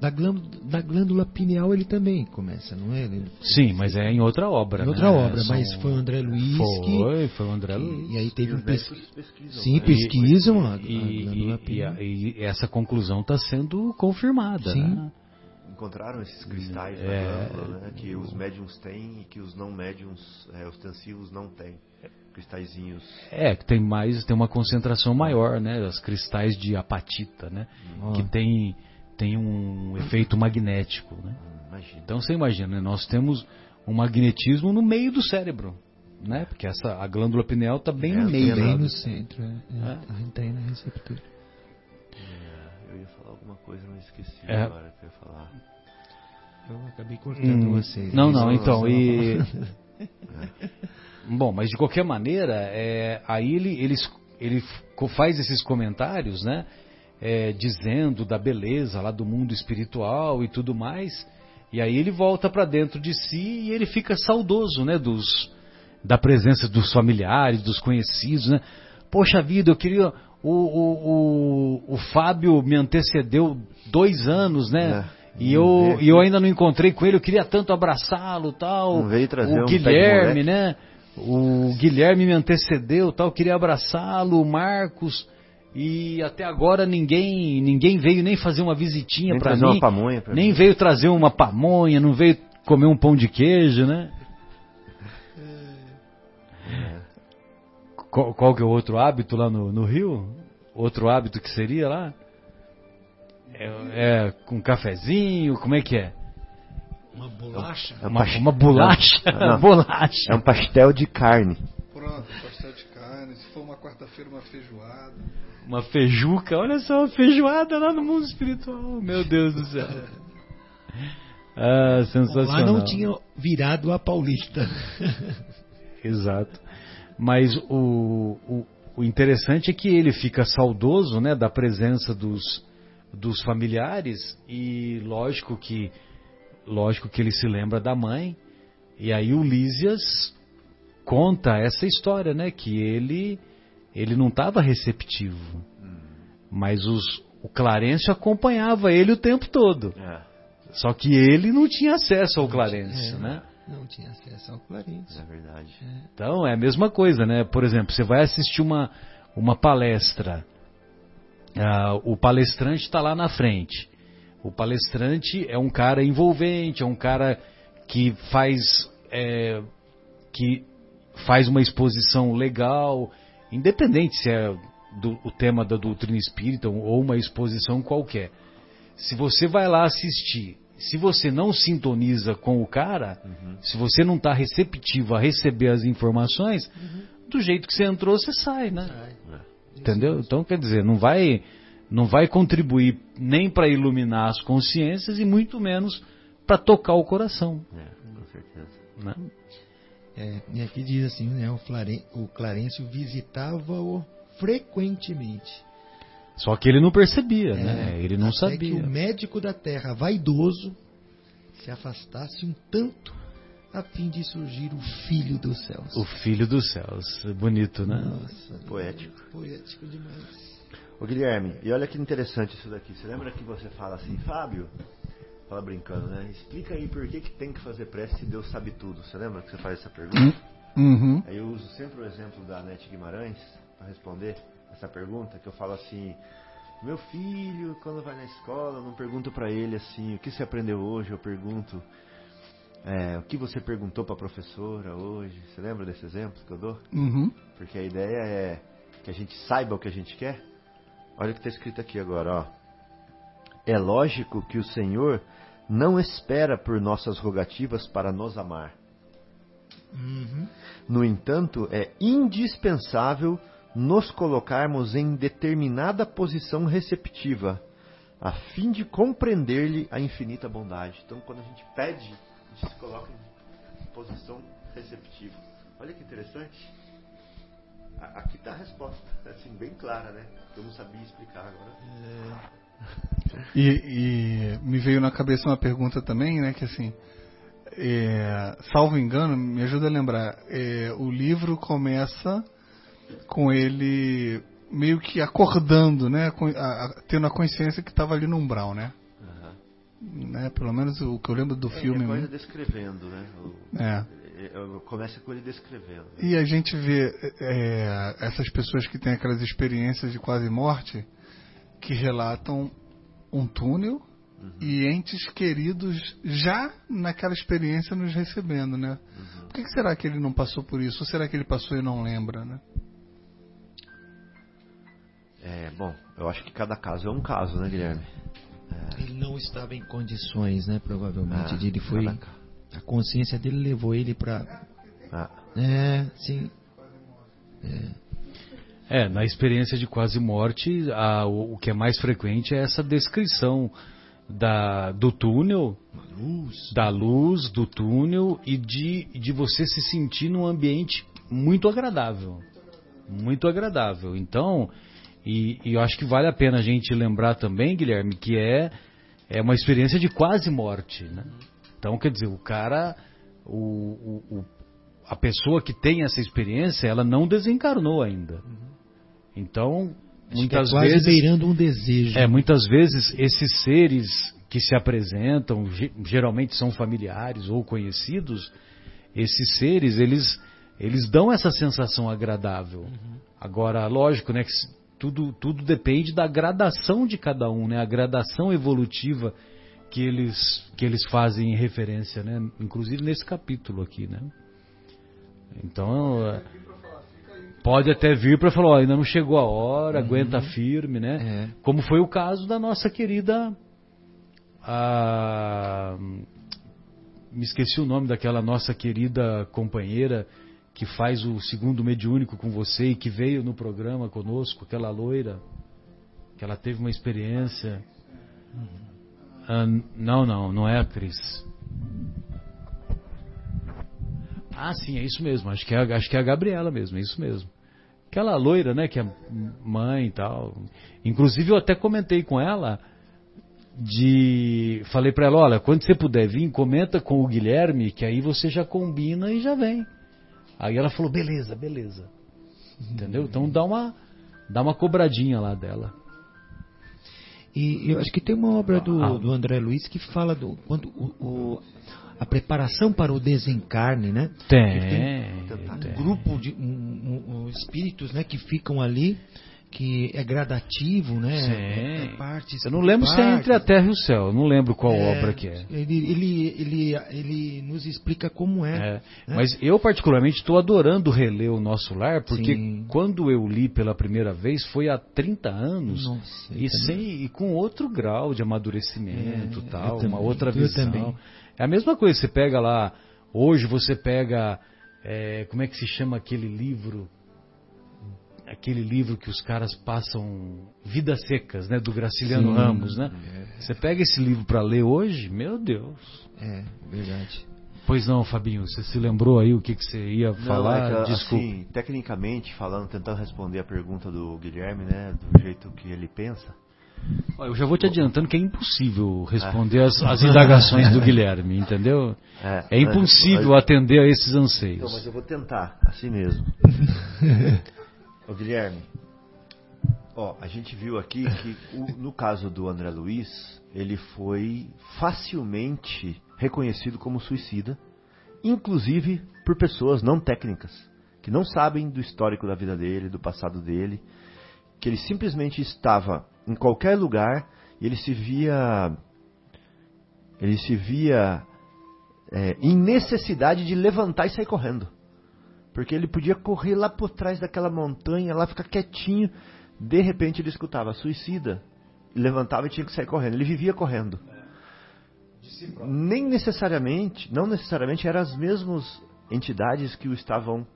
Da glândula, da glândula pineal ele também começa, não é? Ele- Sim, mas é em outra obra. Em né? outra obra, São- mas foi o André Luiz que, Foi, foi o André que- Luiz. E aí teve E um pes... pesquisam. Sim, né? pesquisam a, a E, glândula e- e- pineal. e essa conclusão está sendo confirmada. Sim. né? Encontraram esses cristais É. na glândula, né? Que os médiums têm e que os não médiums é, ostensivos não têm. Cristalzinhos. É, que tem mais, tem uma concentração maior, né? Os cristais de apatita, né? Ó. Que tem, tem um efeito magnético, né? Imagina. Então você imagina, né? nós temos um magnetismo no meio do cérebro, né? Porque essa, a glândula pineal está bem É, no meio. Bem no centro, é, é, É. na receptura. É, eu ia falar alguma coisa, mas esqueci É. agora que eu ia falar. Eu acabei cortando Hum, vocês. Não, não, então, e... Bom, mas de qualquer maneira, é, aí ele, ele, ele faz esses comentários, né? É, dizendo da beleza lá do mundo espiritual e tudo mais. E aí ele volta para dentro de si e ele fica saudoso, né? Dos, da presença dos familiares, dos conhecidos, né? Poxa vida, eu queria... O, o, o, o Fábio me antecedeu dois anos, né? É. E eu, e eu ainda não encontrei com ele, eu queria tanto abraçá-lo tal. Não veio trazer o um Guilherme, né? O Guilherme me antecedeu tal, eu queria abraçá-lo, o Marcos. E até agora ninguém ninguém veio nem fazer uma visitinha trazer mim. uma pamonha pra nem mim. veio trazer uma pamonha, não veio comer um pão de queijo, né? Qual, qual que é o outro hábito lá no, no Rio? Outro hábito que seria lá? É, é com cafezinho, como é que é? Uma bolacha? É um Uma, uma bolacha, Não, não. bolacha. É um pastel de carne. Pronto, pastel de carne. Se for uma quarta-feira, uma feijoada. Uma feijuca, olha só, uma feijoada lá no mundo espiritual, meu Deus do céu. Ah, sensacional. Lá não tinha virado a paulista. Exato. Mas o, o, o interessante é que ele fica saudoso né, da presença dos, dos familiares e lógico que lógico que ele se lembra da mãe e aí o Lísias conta essa história, né, que ele ele não estava receptivo, mas os, o Clarencio acompanhava ele o tempo todo. É, Só que ele não tinha acesso ao Clarencio, É, né? Não tinha acesso ao Clarence. é verdade. Então é a mesma coisa, né? Por exemplo, você vai assistir uma, uma palestra, ah, o palestrante está lá na frente. O palestrante é um cara envolvente, é um cara que faz é, que faz uma exposição legal, independente se é do, o tema da doutrina espírita ou uma exposição qualquer. Se você vai lá assistir, se você não sintoniza com o cara, se você não está receptivo a receber as informações, do jeito que você entrou, você sai, né? Entendeu? Então, quer dizer, não vai, não vai contribuir nem para iluminar as consciências e muito menos para tocar o coração. É, com certeza. Né? É, e aqui diz assim, né? O, Flaren, o Clarencio visitava-o frequentemente. Só que ele não percebia, É, né? Ele não até sabia. que o médico da terra, vaidoso, se afastasse um tanto a fim de surgir o filho dos céus. O filho dos céus. Bonito, né? Nossa, Poético. Poético demais. Ô Guilherme, e olha que interessante isso daqui. Você lembra que você fala assim, Fábio? Fala brincando, né? Explica aí por que, que tem que fazer prece se Deus sabe tudo. Você lembra que você faz essa pergunta? Uhum. Aí eu uso sempre o exemplo da Nete Guimarães para responder essa pergunta, que eu falo assim, Meu filho, quando vai na escola, eu não pergunto para ele assim, o que você aprendeu hoje? Eu pergunto, é, o que você perguntou para a professora hoje? Você lembra desse exemplo que eu dou? Uhum. Porque a ideia é que a gente saiba o que a gente quer. Olha o que está escrito aqui agora, ó. É lógico que o Senhor não espera por nossas rogativas para nos amar. Uhum. No entanto, é indispensável nos colocarmos em determinada posição receptiva, a fim de compreender-lhe a infinita bondade. Então, quando a gente pede, a gente se coloca em posição receptiva. Olha que interessante. Aqui está a resposta, assim, bem clara, né? Eu não sabia explicar agora. E, e me veio na cabeça uma pergunta também, né? Que assim, é, salvo engano, me ajuda a lembrar. é, o livro começa com ele meio que acordando, né? com- a- a- tendo a consciência que estava ali no umbral, né? né? Pelo menos o que eu lembro do É, filme. ele né? acorda descrevendo, né? O- É. é, Começa com ele descrevendo. né? E a gente vê é, essas pessoas que têm aquelas experiências de quase morte que relatam um túnel e entes queridos já naquela experiência nos recebendo, né? Por que, que será que ele não passou por isso? Ou será que ele passou e não lembra, né? É, bom, eu acho que cada caso é um caso, né, Guilherme? Ele não estava em condições, né? Provavelmente. Ah, de- ele foi. cada ca- A consciência dele levou ele para. Ah, É, sim. É, na experiência de quase morte, a- o, o que é mais frequente é essa descrição da, do túnel, Luz. da luz, do túnel e de, de você se sentir num ambiente muito agradável. Muito agradável. Então, e, e eu acho que vale a pena a gente lembrar também, Guilherme, que é, é uma experiência de quase morte. Né? Então, quer dizer, o cara, o, o- o- a pessoa que tem essa experiência, ela não desencarnou ainda. Então, Acho muitas que é quase vezes. beirando um desejo. É, muitas vezes esses seres que se apresentam, ge- geralmente são familiares ou conhecidos, esses seres, eles, eles dão essa sensação agradável. Agora, lógico, né, que tudo, tudo depende da gradação de cada um, né, a gradação evolutiva que eles, que eles fazem em referência, né, inclusive nesse capítulo aqui, né. Então, é, pode até vir para falar, ó, ainda não chegou a hora, aguenta firme, né? É. Como foi o caso da nossa querida. a- me esqueci o nome daquela nossa querida companheira que faz o segundo mediúnico com você e que veio no programa conosco, aquela loira, que ela teve uma experiência. Ah, não, não, não é a Cris. Ah, sim, é isso mesmo. Acho que é, acho que é a Gabriela mesmo, é isso mesmo. Aquela loira, né, que é mãe e tal. Inclusive eu até comentei com ela de falei pra ela, olha, quando você puder vir, comenta com o Guilherme, que aí você já combina e já vem. Aí ela falou, beleza, beleza. Entendeu? Então dá uma dá uma cobradinha lá dela. E eu acho que tem uma obra do, Ah. do André Luiz que fala do quando o, o- a preparação para o desencarne, né? Tem, Um tem. grupo de um- um- um espíritos, né, que ficam ali, que é gradativo, né? Sim. É partes Eu não lembro se é entre a Terra e o Céu, eu não lembro qual É, obra que é. Ele, ele, ele, ele nos explica como é. É, né? Mas eu particularmente estou adorando reler o nosso lar, porque Sim. quando eu li pela primeira vez foi há 30 anos Nossa, e, também. sem, e com outro grau de amadurecimento, É, tal, também, uma outra visão. também. É a mesma coisa, você pega lá, hoje você pega, é, como é que se chama aquele livro? Aquele livro que os caras passam Vidas Secas, né, do Graciliano Sim, Ramos, né? Você pega esse livro para ler hoje, meu Deus. É, verdade. Pois não, Fabinho, você se lembrou aí o que, que você ia Não, falar? é que, Desculpa. assim, tecnicamente falando, tentando responder a pergunta do Guilherme, né, do jeito que ele pensa. Olha, Eu já vou te adiantando que é impossível responder as, as indagações do Guilherme, entendeu? É impossível mas- atender a esses Então, anseios. mas eu vou tentar, assim mesmo. Ô Guilherme, ó, a gente viu aqui que o- no caso do André Luiz, ele foi facilmente reconhecido como suicida, inclusive por pessoas não técnicas, que não sabem do histórico da vida dele, do passado dele, que ele simplesmente estava em qualquer lugar e ele se via ele se via é, em necessidade de levantar e sair correndo. Porque ele podia correr lá por trás daquela montanha, lá ficar quietinho. De repente ele escutava suicida, levantava e tinha que sair correndo. Ele vivia correndo. Nem necessariamente, não necessariamente eram as mesmas entidades que o estavam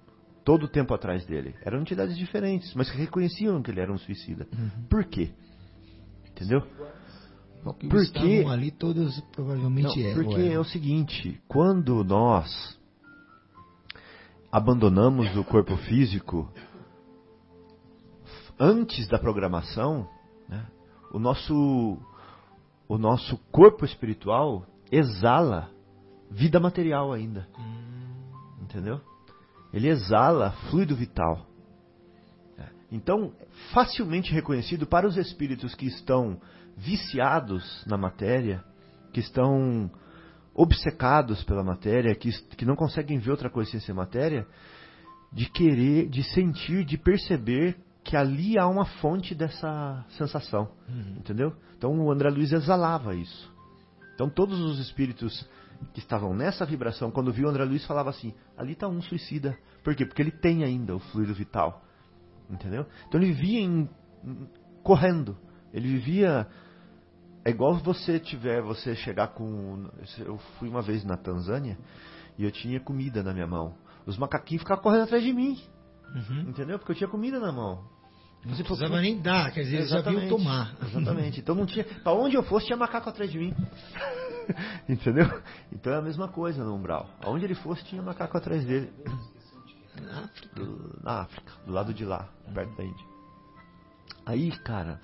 todo o tempo atrás dele. Eram entidades diferentes, mas que reconheciam que ele era um suicida. Uhum. Por quê? Entendeu? Porque, Porque- estavam ali todos provavelmente Não, é. porque ou é o seguinte, quando nós abandonamos o corpo físico antes da programação, né, o nosso o nosso corpo espiritual exala vida material ainda. Entendeu? Ele exala fluido vital. É. Então, facilmente reconhecido para os espíritos que estão viciados na matéria, que estão obcecados pela matéria, que, que não conseguem ver outra coisa sem ser matéria, de querer, de sentir, de perceber que ali há uma fonte dessa sensação. Entendeu? Então o André Luiz exalava isso. Então todos os espíritos que estavam nessa vibração, quando viu o André Luiz, falava assim: ali está um suicida. Por quê? Porque ele tem ainda o fluido vital. Entendeu? Então ele vivia em- correndo. Ele vivia. É igual você tiver, você chegar com. Eu fui uma vez na Tanzânia e eu tinha comida na minha mão. Os macaquinhos ficavam correndo atrás de mim. Uhum. Entendeu? Porque eu tinha comida na mão. Não Você precisava nem dar, quer dizer, eles já Exatamente, tomar. Exatamente. Então não tinha. Pra onde eu fosse, tinha macaco atrás de mim. Entendeu? Então é a mesma coisa no umbral. Aonde ele fosse, tinha macaco atrás dele. Na África. Do- na África, do lado de lá, perto da Índia. Aí, cara.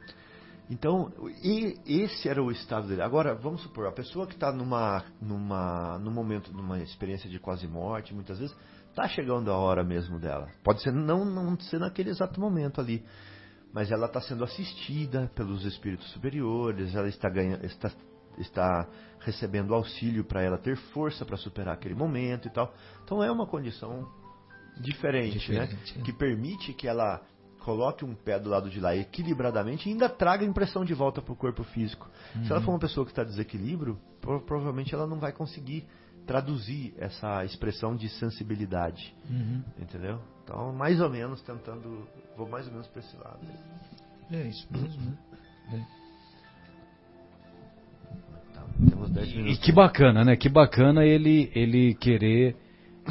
Então, e esse era o estado dele. Agora, vamos supor, a pessoa que está numa, numa, num momento, numa experiência de quase morte, muitas vezes, está chegando a hora mesmo dela. Pode ser não, não ser naquele exato momento ali, mas ela está sendo assistida pelos espíritos superiores, ela está ganhando, está, está recebendo auxílio para ela ter força para superar aquele momento e tal. Então é uma condição diferente, né? Diferente, é. Que permite que ela coloque um pé do lado de lá equilibradamente e ainda traga a impressão de volta para o corpo físico. Se ela for uma pessoa que está desequilíbrio, pro- provavelmente ela não vai conseguir traduzir essa expressão de sensibilidade, Uhum. entendeu? Então, mais ou menos tentando, vou mais ou menos para esse lado. É isso mesmo, né? Tá, temos 10 E minutos. que bacana, né? Que bacana ele, ele querer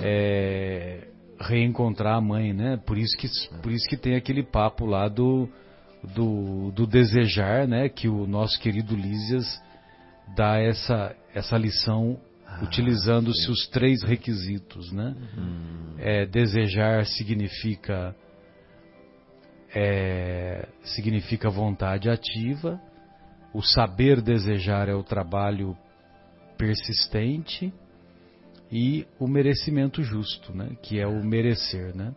é, reencontrar a mãe, né? Por isso que, por isso que tem aquele papo lá do, do, do desejar, né? Que o nosso querido Lísias dá essa, essa lição utilizando-se os três requisitos, né? É, desejar significa é, significa vontade ativa, o saber desejar é o trabalho persistente e o merecimento justo, né? Que é o merecer, né?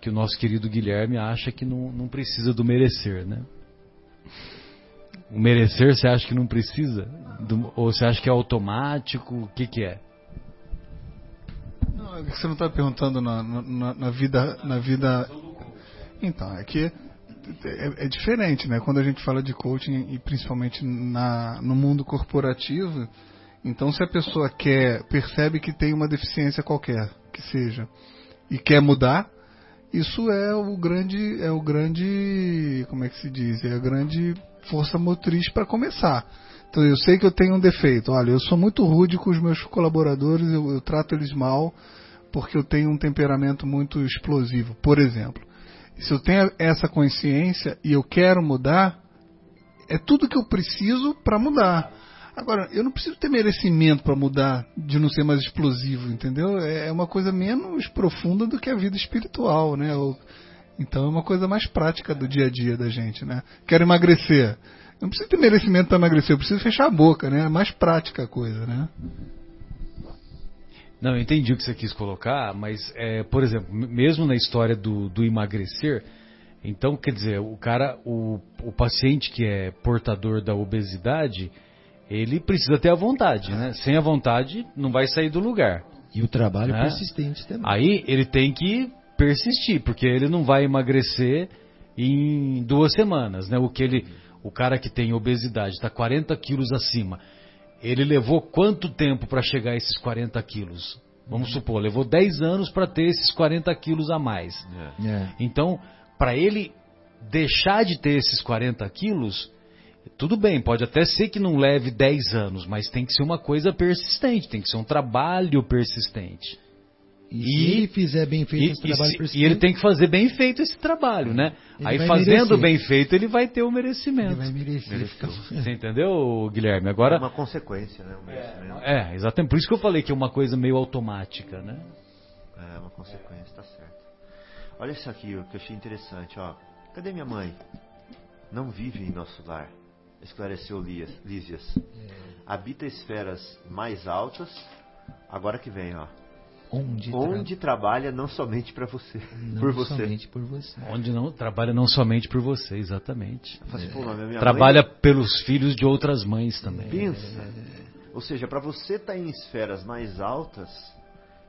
Que o nosso querido Guilherme acha que não, não precisa do merecer, né? O merecer você acha que não precisa? Do- ou você acha que é automático? O que que é? Não, é você não está perguntando na, na, na vida, na vida. Então, é que é, é diferente, né? Quando a gente fala de coaching e principalmente na, no mundo corporativo, então se a pessoa quer, percebe que tem uma deficiência qualquer, que seja, e quer mudar, isso é o grande, é o grande, como é que se diz? É a grande força motriz para começar. Então eu sei que eu tenho um defeito. Olha, eu sou muito rude com os meus colaboradores, eu, eu trato eles mal porque eu tenho um temperamento muito explosivo, por exemplo. Se eu tenho essa consciência e eu quero mudar, é tudo que eu preciso para mudar. Agora, eu não preciso ter merecimento para mudar, de não ser mais explosivo, entendeu? É uma coisa menos profunda do que a vida espiritual, né? Então é uma coisa mais prática do dia a dia da gente, né? Quero emagrecer. Eu não preciso ter merecimento para emagrecer, eu preciso fechar a boca, né? É mais prática a coisa, né? Não, eu entendi o que você quis colocar, mas, é, por exemplo, mesmo na história do, do emagrecer, então, quer dizer, o cara, o, o paciente que é portador da obesidade, ele precisa ter a vontade, né? Sem a vontade, não vai sair do lugar. E o trabalho É. persistente também. Aí ele tem que persistir, porque ele não vai emagrecer em duas semanas, né? O que ele, o cara que tem obesidade está 40 quilos acima, ele levou quanto tempo para chegar a esses 40 quilos? Vamos supor, levou 10 anos para ter esses 40 quilos a mais. É. É. Então, para ele deixar de ter esses 40 quilos, tudo bem, pode até ser que não leve 10 anos, mas tem que ser uma coisa persistente, tem que ser um trabalho persistente. E, E- se ele fizer bem feito E, esse e trabalho se- persistente, e ele tem que fazer bem feito esse trabalho, né? Ele Aí fazendo merecer. bem feito, ele vai ter o ele merecimento. vai merecer. Ficar- Você entendeu, Guilherme? É Agora. uma consequência, né? Um merecimento. É, exatamente. Por isso que eu falei que é uma coisa meio automática, né? É uma consequência, tá certo. Olha isso aqui, o que eu achei interessante, ó. Cadê minha mãe? Não vive em nosso lar, esclareceu Lías- Lísias. Habita esferas mais altas, agora que vem, ó. Onde, tra- Onde trabalha não somente para você, não por você. somente por você. Onde não trabalha não somente por você, exatamente. Minha Trabalha mãe pelos filhos de outras mães também. pensa. Ou seja, para você estar em esferas mais altas,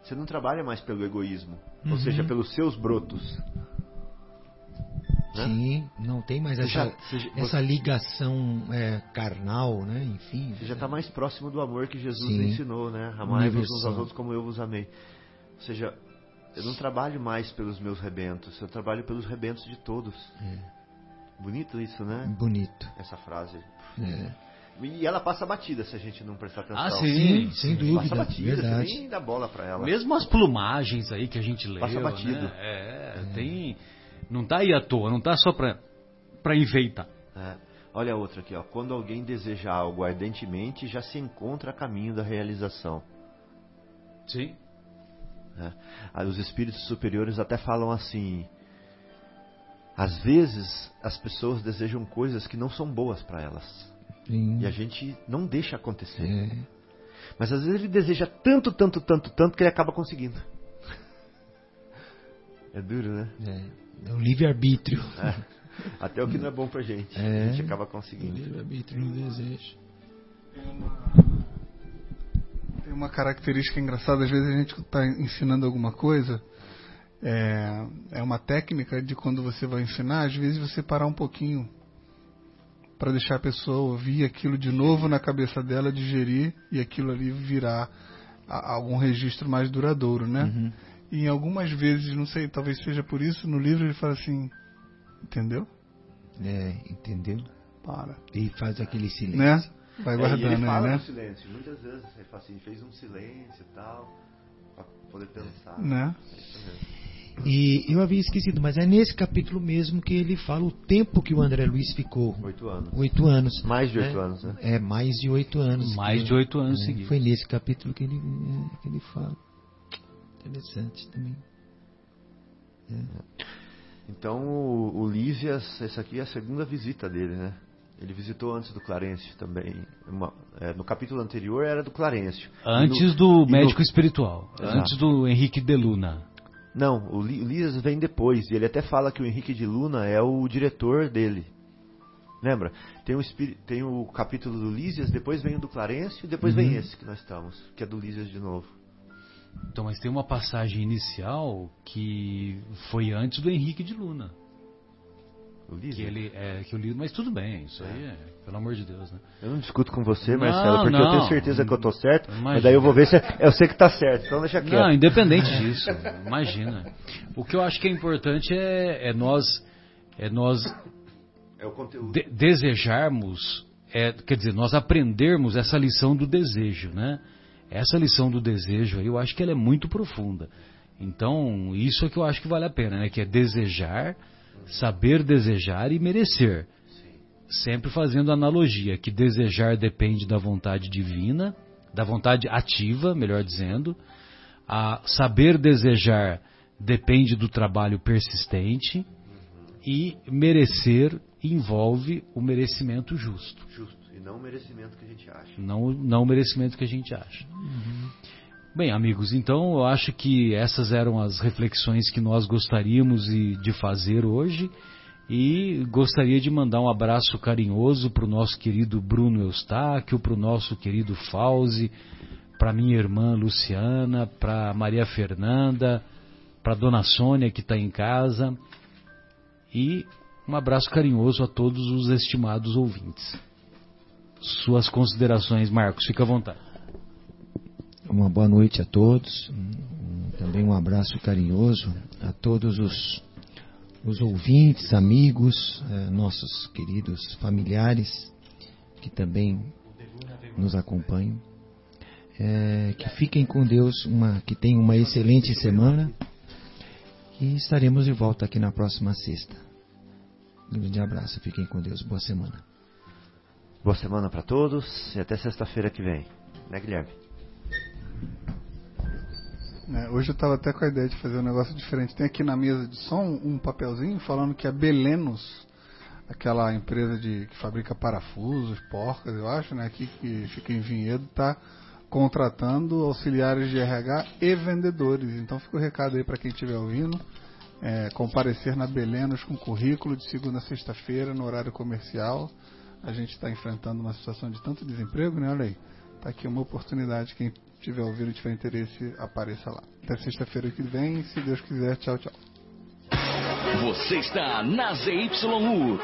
você não trabalha mais pelo egoísmo, ou Uhum. seja, pelos seus brotos. Né? Sim, não tem mais Você essa, já- você essa ligação é, carnal, né? Enfim. Você já está mais próximo do amor que Jesus Sim. ensinou, né? Amai-vos uns aos outros como eu vos amei. Ou seja, eu não trabalho mais pelos meus rebentos, eu trabalho pelos rebentos de todos. É, Bonito isso, né? bonito. Essa frase. É. E ela passa batida se a gente não prestar atenção. Ah, Sim, sim. sem Passa dúvida. batida, você verdade. nem dá bola pra ela. Mesmo as plumagens aí que a gente leu, Passa batido. né? É, tem... Não tá aí à toa, não tá só pra, pra enfeitar. É. Olha a outra aqui, ó. Quando alguém deseja algo ardentemente, já se encontra a caminho da realização. Sim. né? Aí os espíritos superiores até falam assim: às vezes as pessoas desejam coisas que não são boas para elas Sim. e a gente não deixa acontecer. É. Mas às vezes ele deseja tanto, tanto, tanto, tanto que ele acaba conseguindo. É duro, né? É, é o livre-arbítrio. Até o que não é bom pra gente, É. a gente acaba O conseguindo. livre-arbítrio no desejo. Tem uma característica engraçada, às vezes a gente está ensinando alguma coisa, é, é uma técnica de quando você vai ensinar, às vezes você parar um pouquinho para deixar a pessoa ouvir aquilo de novo na cabeça dela, digerir e aquilo ali virar a- algum registro mais duradouro, né? Uhum. E em algumas vezes, não sei, talvez seja por isso, no livro ele fala assim, entendeu? É, entendeu? Para, E faz aquele silêncio. né? Vai É, e guardando ele aí, fala né? no silêncio. Muitas vezes ele fala assim, fez um silêncio e tal, pra poder pensar. Né? É. E eu havia esquecido, mas é nesse capítulo mesmo que ele fala o tempo que o André Luiz ficou. Oito anos. Oito anos. Mais de oito né? anos, né? É, mais de oito anos. Mais que- de oito anos é, seguidos. Foi nesse capítulo que ele, é, que ele fala. Interessante também. Então o, o Lísias, essa aqui é a segunda visita dele, né? Ele visitou antes do Clarencio também. Uma- é, no capítulo anterior era do Clarencio. Antes no- do e no- médico espiritual. Exato. Antes do Henrique de Luna. Não, o Lísias vem depois. E ele até fala que o Henrique de Luna é o diretor dele. Lembra? Tem o, tem o capítulo do Lísias, depois vem o do Clarencio e depois vem esse que nós estamos, que é do Lísias de novo. Então, mas tem uma passagem inicial que foi antes do Henrique de Luna. Que Lísias. ele é que eu li, mas tudo bem, isso aí é, pelo amor de Deus, né? Eu não discuto com você, Não, Marcelo, porque eu não. tenho certeza que eu tô certo, Imagina. mas daí eu vou ver se eu sei que tá certo, então deixa quieto. Não, independente disso, imagina. O que eu acho que é importante é, é nós é nós É o conteúdo. de- desejarmos, é, quer dizer, nós aprendermos essa lição do desejo, né? Essa lição do desejo aí, eu acho que ela é muito profunda. Então, isso é que eu acho que vale a pena, né? Que é desejar, saber desejar e merecer. Sempre fazendo analogia, que desejar depende da vontade divina, da vontade ativa, melhor dizendo. A saber desejar depende do trabalho persistente e merecer envolve o merecimento justo, Justo, e não o merecimento que a gente acha. não, não o merecimento que a gente acha. Bem, amigos, então eu acho que essas eram as reflexões que nós gostaríamos de fazer hoje e gostaria de mandar um abraço carinhoso para o nosso querido Bruno Eustáquio, para o nosso querido Fauzi, para minha irmã Luciana, para Maria Fernanda, para Dona Sônia que está em casa e Um abraço carinhoso a todos os estimados ouvintes. Suas considerações, Marcos, fica à vontade. Uma boa noite a todos. Também um abraço carinhoso a todos os, os ouvintes, amigos, eh, nossos queridos familiares que também nos acompanham. É, que fiquem com Deus, uma, que tenham uma excelente semana e estaremos de volta aqui na próxima sexta. Um grande abraço, fiquem com Deus, boa semana. Boa semana para todos e até sexta-feira que vem. Né, Guilherme? É, hoje eu estava até com a ideia de fazer um negócio diferente. Tem aqui na mesa de som um papelzinho falando que a Belenos, aquela empresa de, que fabrica parafusos, porcas, eu acho, né, aqui que fica em Vinhedo, está contratando auxiliares de RH e vendedores. Então fica o recado aí para quem estiver ouvindo. É, comparecer na Belenos com currículo de segunda a sexta-feira no horário comercial. A gente está enfrentando uma situação de tanto desemprego, né? Olha aí. Está aqui uma oportunidade. Quem tiver ouvido tiver interesse, apareça lá. Até sexta-feira que vem, se Deus quiser. Tchau, tchau. Você está na ZYU